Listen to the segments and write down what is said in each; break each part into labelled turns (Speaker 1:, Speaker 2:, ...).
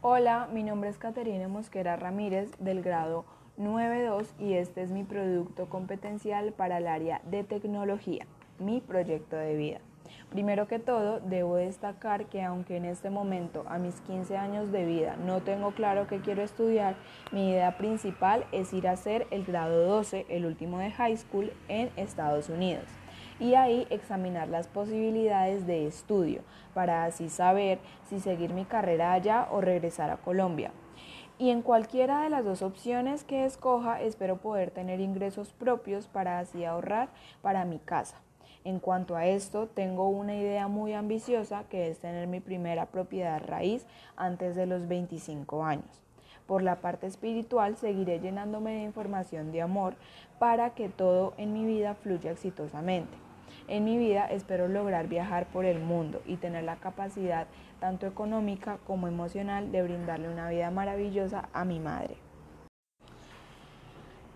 Speaker 1: Hola, mi nombre es Caterina Mosquera Ramírez del grado 9.2 y este es mi producto competencial para el área de tecnología, mi proyecto de vida. Primero que todo, debo destacar que aunque en este momento, a mis 15 años de vida, no tengo claro qué quiero estudiar, mi idea principal es ir a hacer el grado 12, el último de high school, en Estados Unidos y ahí examinar las posibilidades de estudio para así saber si seguir mi carrera allá o regresar a Colombia. Y en cualquiera de las dos opciones que escoja, espero poder tener ingresos propios para así ahorrar para mi casa. En cuanto a esto, tengo una idea muy ambiciosa que es tener mi primera propiedad raíz antes de los 25 años. Por la parte espiritual, seguiré llenándome de información de amor para que todo en mi vida fluya exitosamente. En mi vida espero lograr viajar por el mundo y tener la capacidad tanto económica como emocional de brindarle una vida maravillosa a mi madre.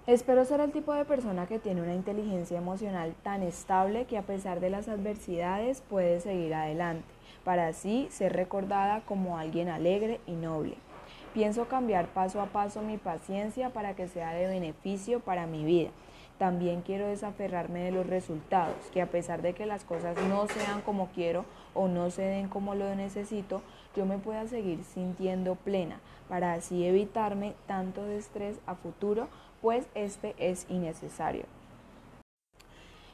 Speaker 1: Espero ser el tipo de persona que tiene una inteligencia emocional tan estable que a pesar de las adversidades puede seguir adelante, para así ser recordada como alguien alegre y noble. Pienso cambiar paso a paso mi paciencia para que sea de beneficio para mi vida también quiero desaferrarme de los resultados, que a pesar de que las cosas no sean como quiero o no se den como lo necesito, yo me pueda seguir sintiendo plena para así evitarme tanto de estrés a futuro, pues este es innecesario.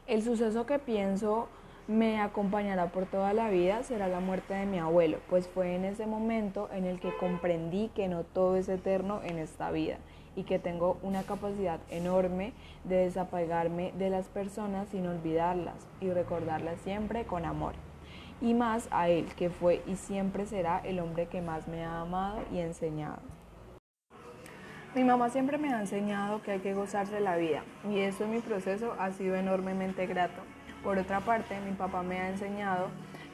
Speaker 1: El suceso que pienso me acompañará por toda la vida será la muerte de mi abuelo, pues fue en ese momento en el que comprendí que no todo es eterno en esta vida y que tengo una capacidad enorme de desapegarme de las personas sin olvidarlas y recordarlas siempre con amor. Y más a él, que fue y siempre será el hombre que más me ha amado y enseñado. Mi mamá siempre me ha enseñado que hay que gozarse la vida y eso en mi proceso ha sido enormemente grato. Por otra parte, mi papá me ha enseñado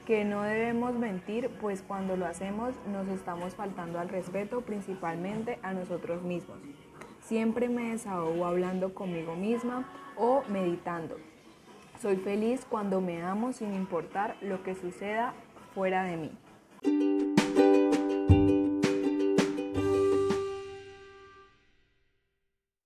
Speaker 1: que no debemos mentir, pues cuando lo hacemos nos estamos faltando al respeto, principalmente a nosotros mismos. Siempre me desahogo hablando conmigo misma o meditando. Soy feliz cuando me amo sin importar lo que suceda fuera de mí.